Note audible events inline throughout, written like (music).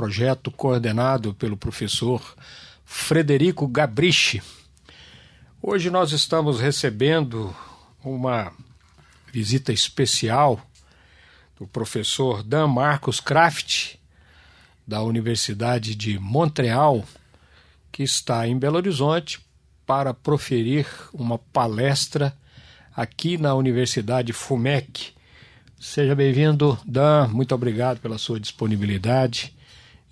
Projeto coordenado pelo professor Frederico Gabrichi. Hoje nós estamos recebendo uma visita especial do professor Dan Marcos Kraft, da Universidade de Montreal, que está em Belo Horizonte para proferir uma palestra aqui na Universidade FUMEC. Seja bem-vindo, Dan. Muito obrigado pela sua disponibilidade.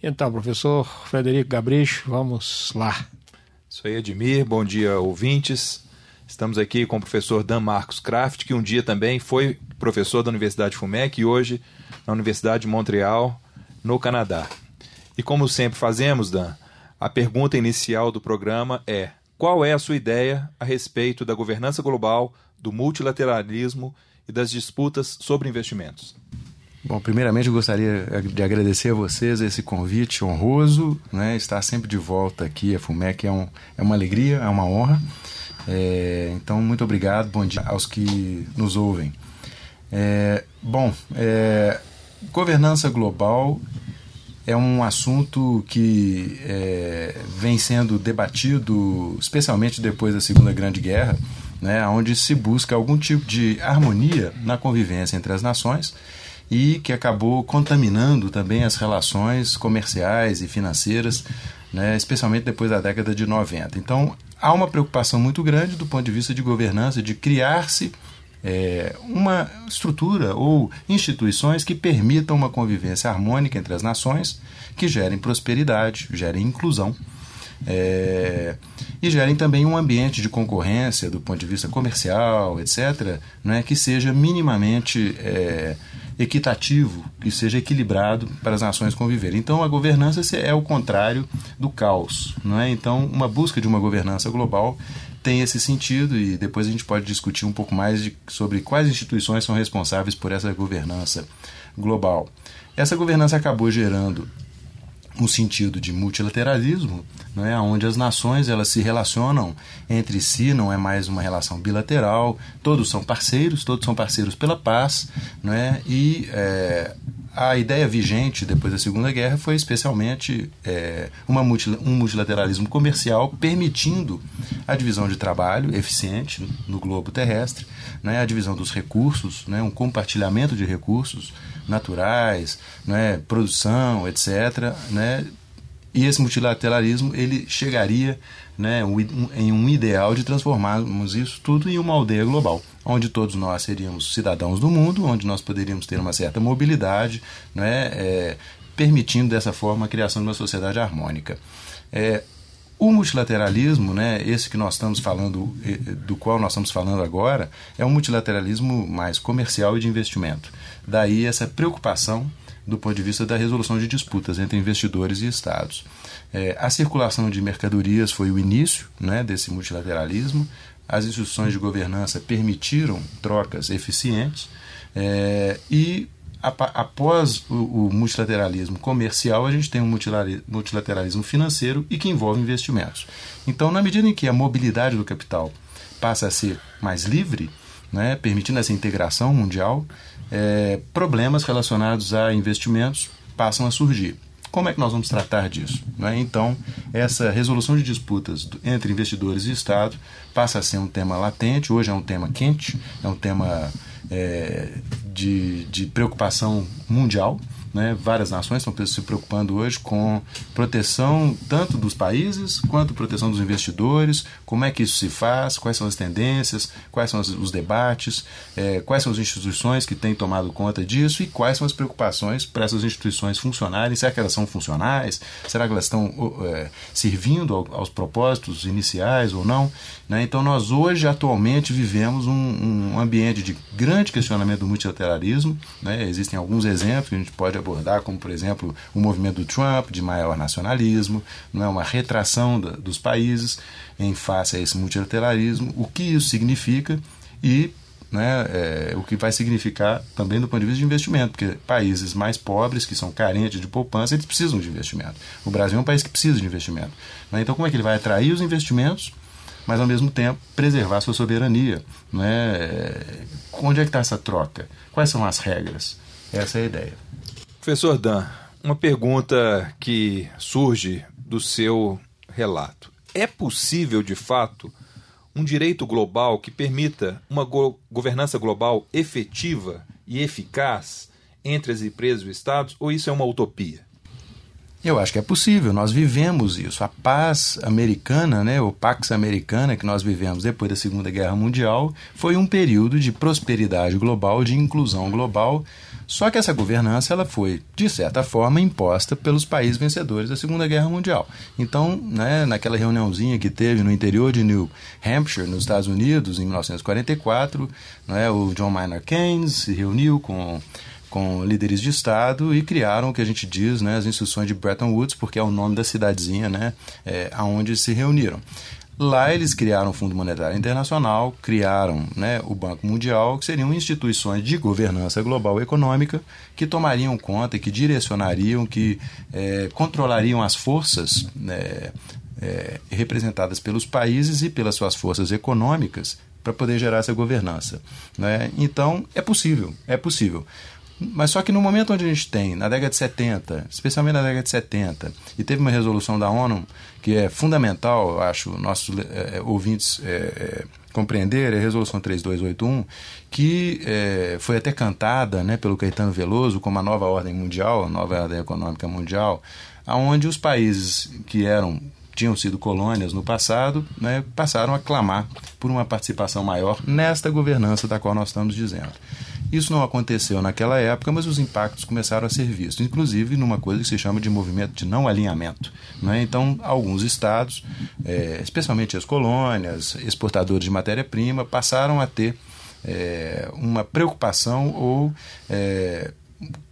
Então, professor Frederico Gabricho, vamos lá. Isso aí, Edmir. Bom dia, ouvintes. Estamos aqui com o professor Dan Marcos Kraft, que um dia também foi professor da Universidade FUMEC e hoje na Universidade de Montreal, no Canadá. E como sempre fazemos, Dan, a pergunta inicial do programa é: qual é a sua ideia a respeito da governança global, do multilateralismo e das disputas sobre investimentos? Bom, primeiramente eu gostaria de agradecer a vocês esse convite honroso, né? Estar sempre de volta aqui a FUMEC é, um, é uma alegria, é uma honra. É, então, muito obrigado, bom dia aos que nos ouvem. É, bom, é, governança global é um assunto que é, vem sendo debatido, especialmente depois da Segunda Grande Guerra, né, onde se busca algum tipo de harmonia na convivência entre as nações e que acabou contaminando também as relações comerciais e financeiras, né, especialmente depois da década de 90. Então, há uma preocupação muito grande do ponto de vista de governança de criar-se é, uma estrutura ou instituições que permitam uma convivência harmônica entre as nações, que gerem prosperidade, gerem inclusão. É, e gerem também um ambiente de concorrência do ponto de vista comercial, etc., né, que seja minimamente é, equitativo, que seja equilibrado para as nações conviverem. Então, a governança é o contrário do caos. Não é? Então, uma busca de uma governança global tem esse sentido e depois a gente pode discutir um pouco mais de, sobre quais instituições são responsáveis por essa governança global. Essa governança acabou gerando um sentido de multilateralismo, não é, onde as nações elas se relacionam entre si, não é mais uma relação bilateral, todos são parceiros, todos são parceiros pela paz, não é, e é, a ideia vigente depois da Segunda Guerra foi especialmente é, uma multi, um multilateralismo comercial permitindo a divisão de trabalho eficiente no globo terrestre, né, a divisão dos recursos, né, um compartilhamento de recursos naturais, né, produção, etc. Né, e esse multilateralismo ele chegaria né, em um ideal de transformarmos isso tudo em uma aldeia global, onde todos nós seríamos cidadãos do mundo, onde nós poderíamos ter uma certa mobilidade, né, é, permitindo dessa forma a criação de uma sociedade harmônica. É, o multilateralismo, né, esse que nós estamos falando, do qual nós estamos falando agora, é um multilateralismo mais comercial e de investimento. Daí essa preocupação do ponto de vista da resolução de disputas entre investidores e estados. É, a circulação de mercadorias foi o início né, desse multilateralismo. As instituições de governança permitiram trocas eficientes é, e após o, multilateralismo comercial, a gente tem um multilateralismo financeiro e que envolve investimentos. Então, na medida em que a mobilidade do capital passa a ser mais livre, né, permitindo essa integração mundial, é, problemas relacionados a investimentos passam a surgir. Como é que nós vamos tratar disso? Né? Então, essa resolução de disputas entre investidores e Estado passa a ser um tema latente, hoje é um tema quente, é um tema é, de, de preocupação mundial. Né? Várias nações estão se preocupando hoje com proteção tanto dos países quanto proteção dos investidores, como é que isso se faz, quais são as tendências, quais são os debates, é, quais são as instituições que têm tomado conta disso e quais são as preocupações para essas instituições funcionarem, será que elas são funcionais, será que elas estão é, servindo aos propósitos iniciais ou não. Né? Então nós hoje, atualmente, vivemos um, um ambiente de grande questionamento do multilateralismo, né? existem alguns exemplos que a gente pode abordar, como por exemplo o movimento do Trump de maior nacionalismo, não é uma retração da, dos países em face a esse multilateralismo, o que isso significa e né, é, o que vai significar também do ponto de vista de investimento, porque países mais pobres, que são carentes de poupança, eles precisam de investimento. O Brasil é um país que precisa de investimento. Né? Então, como é que ele vai atrair os investimentos, mas ao mesmo tempo preservar sua soberania? Né? Onde é que está essa troca? Quais são as regras? Essa é a ideia. Professor Dan, uma pergunta que surge do seu relato. É possível, de fato, um direito global que permita uma go governança global efetiva e eficaz entre as empresas e os Estados, ou isso é uma utopia? Eu acho que é possível, nós vivemos isso. A paz americana, né, o Pax Americana que nós vivemos depois da Segunda Guerra Mundial, foi um período de prosperidade global, de inclusão global, só que essa governança ela foi, de certa forma, imposta pelos países vencedores da Segunda Guerra Mundial. Então, né, naquela reuniãozinha que teve no interior de New Hampshire, nos Estados Unidos, em 1944, né, o John Maynard Keynes se reuniu com com líderes de Estado e criaram o que a gente diz, né, as instruções de Bretton Woods, porque é o nome da cidadezinha, né, é, aonde se reuniram. Lá eles criaram o Fundo Monetário Internacional, criaram né, o Banco Mundial, que seriam instituições de governança global econômica que tomariam conta que direcionariam, que é, controlariam as forças né, é, representadas pelos países e pelas suas forças econômicas para poder gerar essa governança. Né? Então, é possível, é possível. Mas só que no momento onde a gente tem, na década de 70, especialmente na década de 70, e teve uma resolução da ONU que é fundamental, acho, nossos é, ouvintes é, é, compreender, é a resolução 3281, que foi até cantada né, pelo Caetano Veloso como a nova ordem mundial, a nova ordem econômica mundial, aonde os países que eram tinham sido colônias no passado, né, passaram a clamar por uma participação maior nesta governança da qual nós estamos dizendo. Isso não aconteceu naquela época, mas os impactos começaram a ser vistos, inclusive numa coisa que se chama de movimento de não alinhamento. Né? Então, alguns estados, é, especialmente as colônias, exportadores de matéria-prima, passaram a ter é, uma preocupação ou é,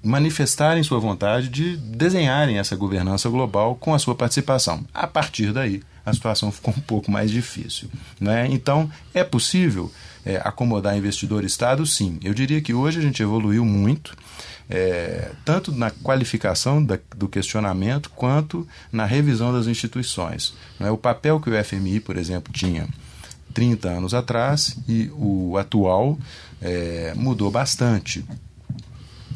manifestarem sua vontade de desenharem essa governança global com a sua participação. A partir daí, a situação ficou um pouco mais difícil. Né? Então, é possível é, acomodar investidor Estado? Sim. Eu diria que hoje a gente evoluiu muito, é, tanto na qualificação da, do questionamento quanto na revisão das instituições. Né? O papel que o FMI, por exemplo, tinha 30 anos atrás e o atual é, mudou bastante.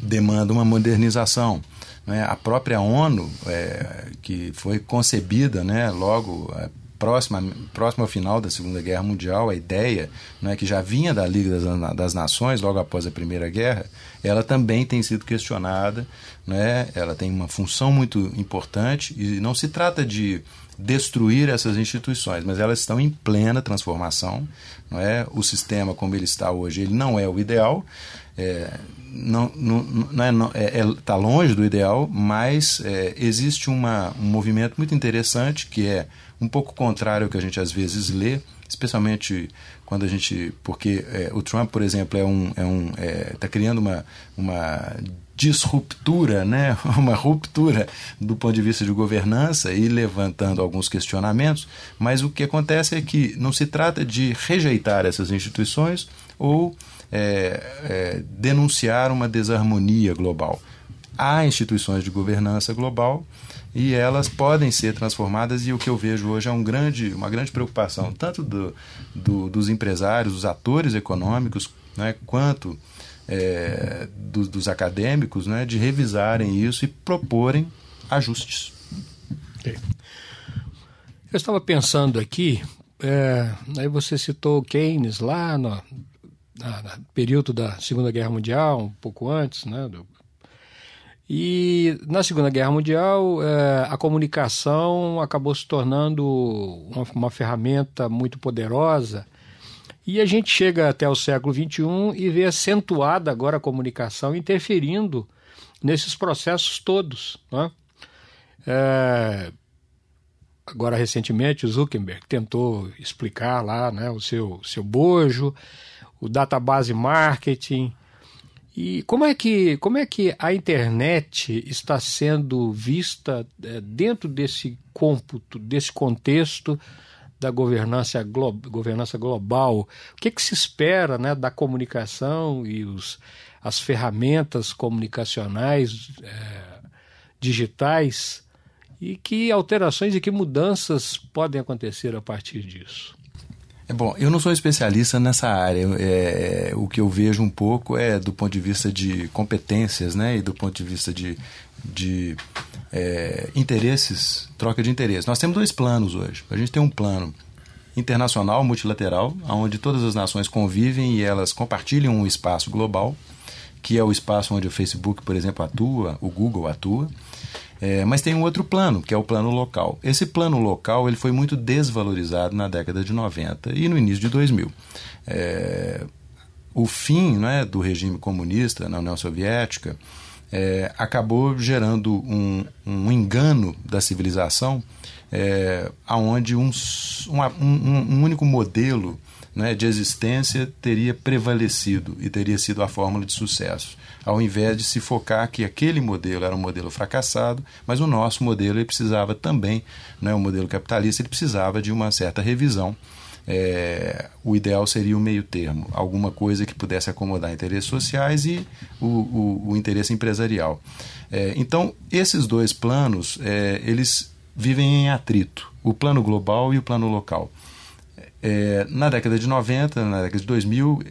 Demanda uma modernização. Né? A própria ONU, é, que foi concebida né, logo é, próxima, próximo ao final da Segunda Guerra Mundial, a ideia né, que já vinha da Liga das, das, Nações, logo após a Primeira Guerra, ela também tem sido questionada, né, ela tem uma função muito importante e não se trata de destruir essas instituições, mas elas estão em plena transformação. Não é? O sistema como ele está hoje, ele não é o ideal, é, não, não, não, é, não é, é, tá longe do ideal, mas é, existe uma, um movimento muito interessante que é um pouco contrário ao que a gente às vezes lê, especialmente quando a gente. Porque é, o Trump, por exemplo, é um. Está é um, é, tá criando uma, uma disruptura, né? (laughs) uma ruptura do ponto de vista de governança e levantando alguns questionamentos, mas o que acontece é que não se trata de rejeitar essas instituições ou é, é, denunciar uma desarmonia global. Há instituições de governança global e elas podem ser transformadas e o que eu vejo hoje é um grande, uma grande preocupação tanto do, do, dos empresários, dos atores econômicos, né, quanto é, do, dos acadêmicos, né, de revisarem isso e proporem ajustes. Eu estava pensando aqui, é, aí você citou Keynes lá no, no, no período da Segunda Guerra Mundial, um pouco antes, né, do e na Segunda Guerra Mundial, é, a comunicação acabou se tornando uma, uma, ferramenta muito poderosa. E a gente chega até o século XXI e vê acentuada agora a comunicação interferindo nesses processos todos. Né? É, agora, recentemente, o Zuckerberg tentou explicar lá né, o seu, seu bojo, o database marketing E como é que, como é que a internet está sendo vista é, dentro desse cômputo, desse contexto da governança, glo governança global? O que, que se espera né, da comunicação e os, as ferramentas comunicacionais é, digitais? E que alterações e que mudanças podem acontecer a partir disso? É bom, eu não sou especialista nessa área. É, o que eu vejo um pouco é do ponto de vista de competências, né, e do ponto de vista de, de é, interesses, troca de interesses. Nós temos dois planos hoje. A gente tem um plano internacional, multilateral, onde todas as nações convivem e elas compartilham um espaço global, que é o espaço onde o Facebook, por exemplo, atua, o Google atua. É, mas tem um outro plano, que é o plano local. Esse plano local ele foi muito desvalorizado na década de 90 e no início de 2000. É, o fim né, do regime comunista na União Soviética é, acabou gerando um, um, engano da civilização, é, onde um, um, um único modelo né, de existência teria prevalecido e teria sido a fórmula de sucesso ao invés de se focar que aquele modelo era um modelo fracassado, mas o nosso modelo ele precisava também, né, o modelo capitalista, ele precisava de uma certa revisão. É, o ideal seria o meio termo, alguma coisa que pudesse acomodar interesses sociais e o, o, o interesse empresarial. É, então, esses dois planos, é, eles vivem em atrito, o plano global e o plano local. É, na década de 90, na década de 2000,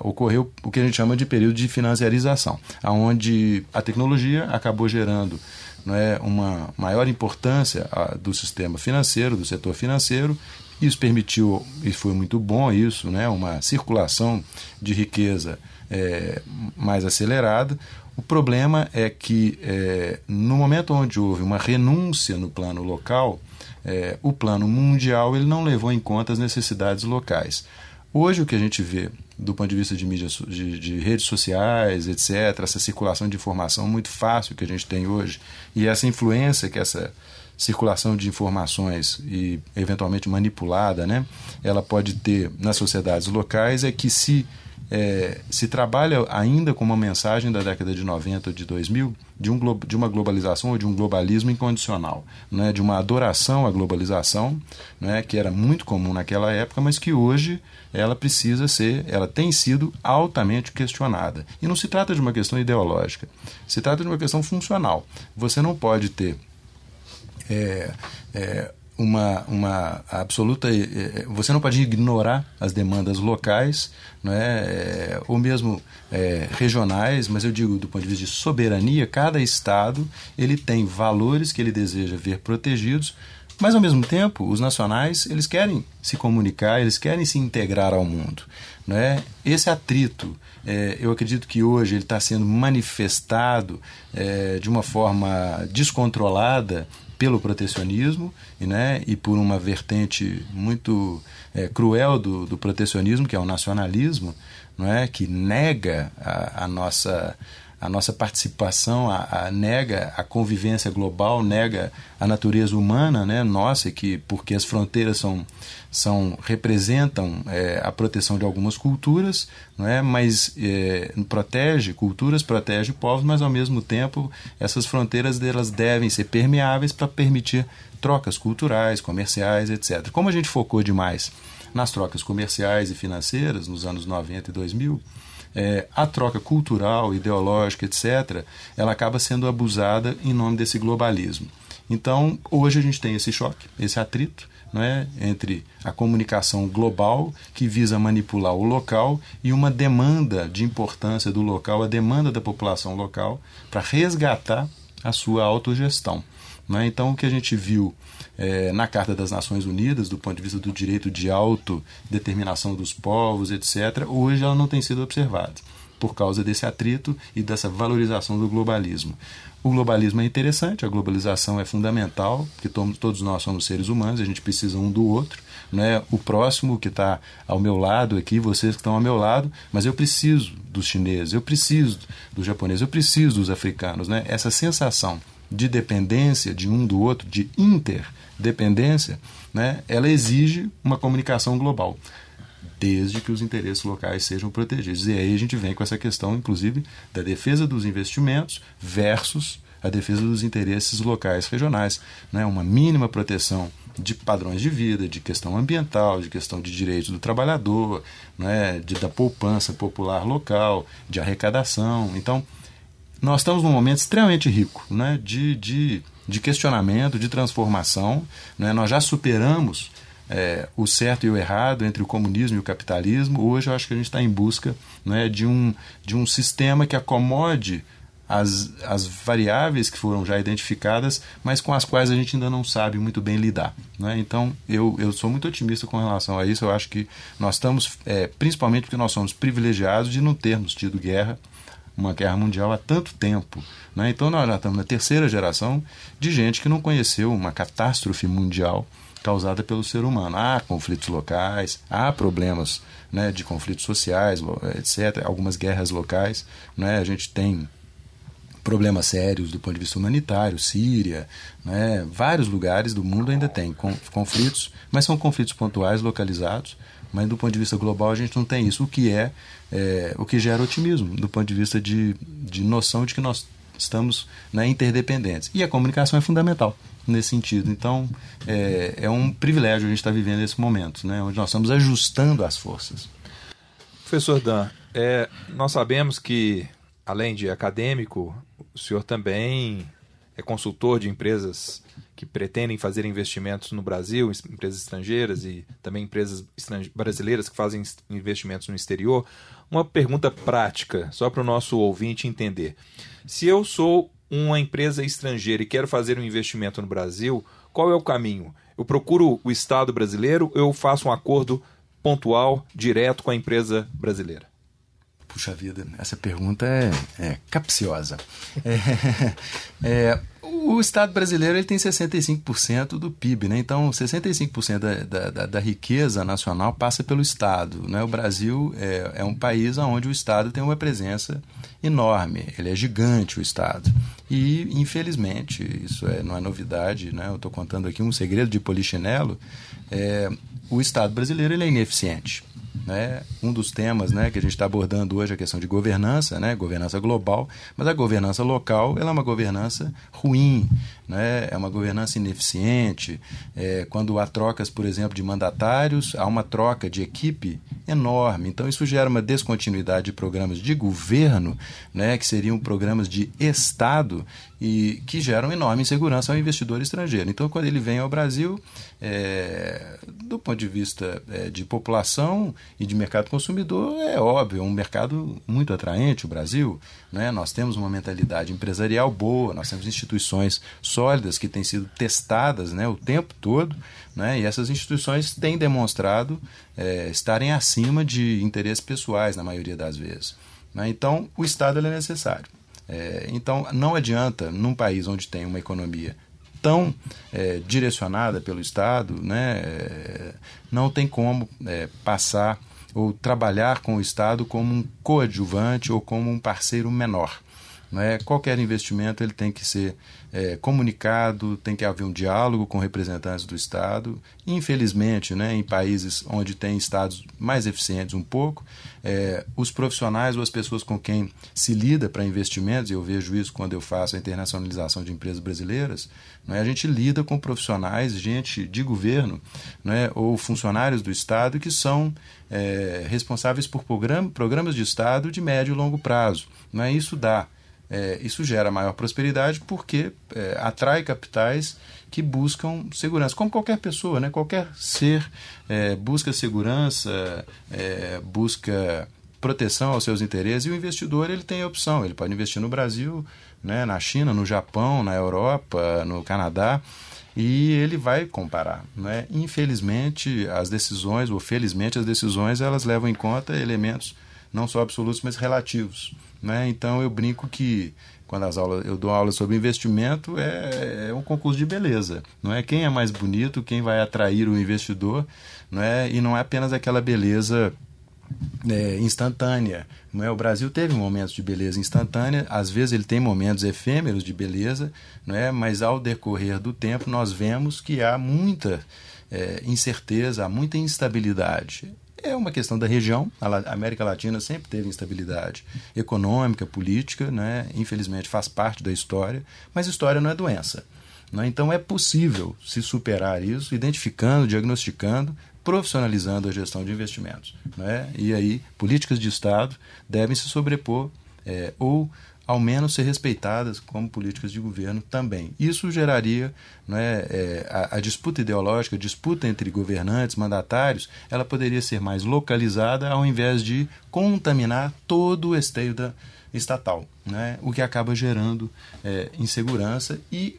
ocorreu o que a gente chama de período de financiarização, aonde a tecnologia acabou gerando não é, uma maior importância do sistema financeiro, do setor financeiro. Isso permitiu, e foi muito bom isso, né, uma circulação de riqueza é, mais acelerada. O problema é que é, no momento onde houve uma renúncia no plano local, é, o plano mundial ele não levou em conta as necessidades locais. Hoje o que a gente vê do ponto de vista de mídias, de, de, redes sociais, etc., essa circulação de informação muito fácil que a gente tem hoje e essa influência que essa circulação de informações e eventualmente manipulada, né, ela pode ter nas sociedades locais é que se é, se trabalha ainda com uma mensagem da década de 90 ou de 2000 de, um, de uma globalização ou de um globalismo incondicional, né, de uma adoração à globalização, né, que era muito comum naquela época, mas que hoje ela precisa ser, ela tem sido altamente questionada. E não se trata de uma questão ideológica, se trata de uma questão funcional. Você não pode ter é, é, uma, uma absoluta. Eh, eh, você não pode ignorar as demandas locais, não é? é ou mesmo é, regionais, mas eu digo do ponto de vista de soberania, cada estado ele tem valores que ele deseja ver protegidos, mas ao mesmo tempo os nacionais eles querem se comunicar, eles querem se integrar ao mundo, não é? Esse atrito, é, eu acredito que hoje ele está sendo manifestado é, de uma forma descontrolada pelo protecionismo né, e por uma vertente muito é, cruel do, do protecionismo, que é o nacionalismo, não é, que nega a, a nossa a nossa participação, a, a, nega a convivência global, nega a natureza humana, né, nossa, que porque as fronteiras são, são representam é, a proteção de algumas culturas, não é, mas é, protege culturas, protege povos, mas ao mesmo tempo essas fronteiras delas devem ser permeáveis para permitir trocas culturais, comerciais, etc. Como a gente focou demais nas trocas comerciais e financeiras nos anos 90 e 2000, é, a troca cultural, ideológica, etc., ela acaba sendo abusada em nome desse globalismo. Então, hoje a gente tem esse choque, esse atrito não é, entre a comunicação global, que visa manipular o local, e uma demanda de importância do local, a demanda da população local, para resgatar a sua autogestão. Não é? Então, o que a gente viu é, na Carta das Nações Unidas, do ponto de vista do direito de autodeterminação dos povos, etc., hoje ela não tem sido observada por causa desse atrito e dessa valorização do globalismo. O globalismo é interessante, a globalização é fundamental, porque todos nós somos seres humanos, a gente precisa um do outro. Né? O próximo que está ao meu lado aqui, vocês que estão ao meu lado, mas eu preciso dos chineses, eu preciso dos japoneses, eu preciso dos africanos. Né? Essa sensação de dependência de um do outro, de inter dependência, né, ela exige uma comunicação global. desde que os interesses locais sejam protegidos. E aí a gente vem com essa questão, inclusive, da defesa dos investimentos versus a defesa dos interesses locais regionais. Né? Uma mínima proteção de padrões de vida, de questão ambiental, de questão de direitos do trabalhador, né? de, da poupança popular local, de arrecadação. Então, nós estamos num momento extremamente rico né? de, de, de questionamento, de transformação. Né? Nós já superamos é, o certo e o errado entre o comunismo e o capitalismo. Hoje eu acho que a gente está em busca né, de, um, de um sistema que acomode as, as variáveis que foram já identificadas, mas com as quais a gente ainda não sabe muito bem lidar. Né? Então, eu, eu sou muito otimista com relação a isso. Eu acho que nós estamos, é, principalmente porque nós somos privilegiados de não termos tido guerra, uma guerra mundial há tanto tempo. Né? Então, nós já estamos na terceira geração de gente que não conheceu uma catástrofe mundial causada pelo ser humano. Há conflitos locais, há problemas né, de conflitos sociais, etc., algumas guerras locais. Né? A gente tem problemas sérios do ponto de vista humanitário, Síria, né? vários lugares do mundo ainda tem conflitos, mas são conflitos pontuais, localizados, mas do ponto de vista global a gente não tem isso, o que é, é o que gera otimismo, do ponto de vista de, de noção de que nós estamos né, interdependentes. E a comunicação é fundamental nesse sentido. Então, é, é um privilégio a gente estar vivendo esse momento, né, onde nós estamos ajustando as forças. Professor Dan, é, nós sabemos que, além de acadêmico, o senhor também é consultor de empresas que pretendem fazer investimentos no Brasil, empresas estrangeiras e também empresas brasileiras que fazem investimentos no exterior. Uma pergunta prática, só para o nosso ouvinte entender. Se eu sou uma empresa estrangeira e quero fazer um investimento no Brasil, qual é o caminho? Eu procuro o Estado brasileiro ou eu faço um acordo pontual, direto com a empresa brasileira? Puxa vida, essa pergunta é, é capciosa. É, (laughs) é, o Estado brasileiro ele tem 65% do PIB, né? então 65% da, da, da, riqueza nacional passa pelo Estado. Né? O Brasil é, é um país onde o Estado tem uma presença enorme, ele é gigante o Estado. E, infelizmente, isso é, não é novidade, né? eu estou contando aqui um segredo de polichinelo, é, o Estado brasileiro ele é ineficiente. Né? Um dos temas né, que a gente está abordando hoje é a questão de governança, né? governança global, mas a governança local ela é uma governança ruim, né? é uma governança ineficiente. É, quando há trocas, por exemplo, de mandatários, há uma troca de equipe enorme. Então, isso gera uma descontinuidade de programas de governo, né, que seriam programas de Estado, e que geram enorme insegurança ao investidor estrangeiro. Então, quando ele vem ao Brasil, é, do ponto de vista é, de população e de mercado consumidor, é óbvio, é um mercado muito atraente o Brasil. Né? Nós temos uma mentalidade empresarial boa, nós temos instituições sólidas que têm sido testadas né, o tempo todo, né? e essas instituições têm demonstrado é, estarem acima de interesses pessoais, na maioria das vezes. Né? Então, o Estado é necessário. É, então, não adianta, num país onde tem uma economia tão é, direcionada pelo Estado, né, é, não tem como é, passar ou trabalhar com o Estado como um coadjuvante ou como um parceiro menor. Né? Qualquer investimento ele tem que ser é, comunicado, tem que haver um diálogo com representantes do Estado. Infelizmente, né, em países onde tem estados mais eficientes um pouco, é, os profissionais ou as pessoas com quem se lida para investimentos, e eu vejo isso quando eu faço a internacionalização de empresas brasileiras, né, a gente lida com profissionais, gente de governo né, ou funcionários do Estado que são é, responsáveis por program programas de Estado de médio e longo prazo. Né, isso dá é, isso gera maior prosperidade porque é, atrai capitais que buscam segurança, como qualquer pessoa, né? qualquer ser é, busca segurança, é, busca proteção aos seus interesses e o investidor ele tem a opção, ele pode investir no Brasil, né? na China, no Japão, na Europa, no Canadá e ele vai comparar. Né? Infelizmente, as decisões, ou felizmente, as decisões, elas levam em conta elementos não só absolutos, mas relativos. Né? Então eu brinco que quando as aulas, eu dou aula sobre investimento é, é, um concurso de beleza. Não é quem é mais bonito, quem vai atrair o investidor, não é? e não é apenas aquela beleza é, instantânea. Não é? O Brasil teve momentos de beleza instantânea, às vezes ele tem momentos efêmeros de beleza, não é? mas ao decorrer do tempo nós vemos que há muita é, incerteza, há muita instabilidade É uma questão da região. A América Latina sempre teve instabilidade econômica, política, né? infelizmente faz parte da história, mas história não é doença. Né? Então é possível se superar isso, identificando, diagnosticando, profissionalizando a gestão de investimentos. Né? E aí, políticas de Estado devem se sobrepor é, ou ao menos ser respeitadas como políticas de governo também. Isso geraria né, é, a, a, disputa ideológica, a disputa entre governantes, mandatários, ela poderia ser mais localizada ao invés de contaminar todo o esteio da estatal, né, o que acaba gerando é, insegurança e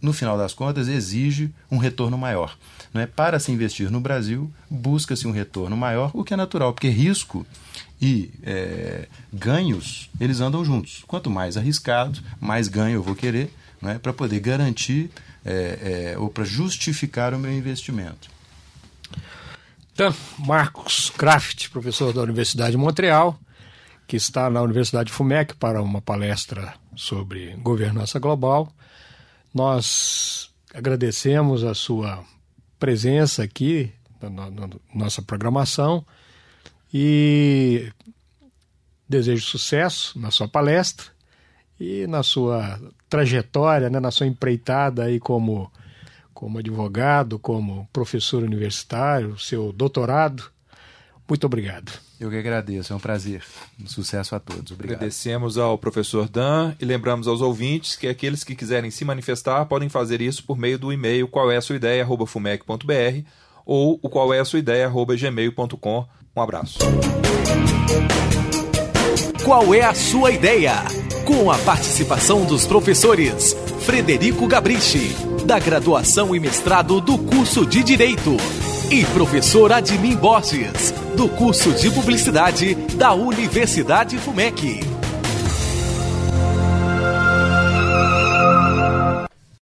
no final das contas, exige um retorno maior. Não é? Para se investir no Brasil, busca-se um retorno maior, o que é natural, porque risco e é, ganhos, eles andam juntos. Quanto mais arriscado, mais ganho eu vou querer é? para poder garantir é, é, ou para justificar o meu investimento. Então, Marcos Kraft, professor da Universidade de Montreal, que está na Universidade FUMEC para uma palestra sobre governança global. Nós agradecemos a sua presença aqui na, na nossa programação e desejo sucesso na sua palestra e na sua trajetória, né, na sua empreitada aí como, como advogado, como professor universitário, seu doutorado. Muito obrigado. Eu que agradeço, é um prazer. Um sucesso a todos. Obrigado. Agradecemos ao professor Dan e lembramos aos ouvintes que aqueles que quiserem se manifestar podem fazer isso por meio do e-mail qual é a sua ideia, fumec.br ou o qual é a sua ideia, gmail.com. Um abraço. Qual é a sua ideia? Com a participação dos professores Frederico Gabrichi, da graduação e mestrado do curso de Direito e professor Admin Borges, do curso de Publicidade da Universidade FUMEC.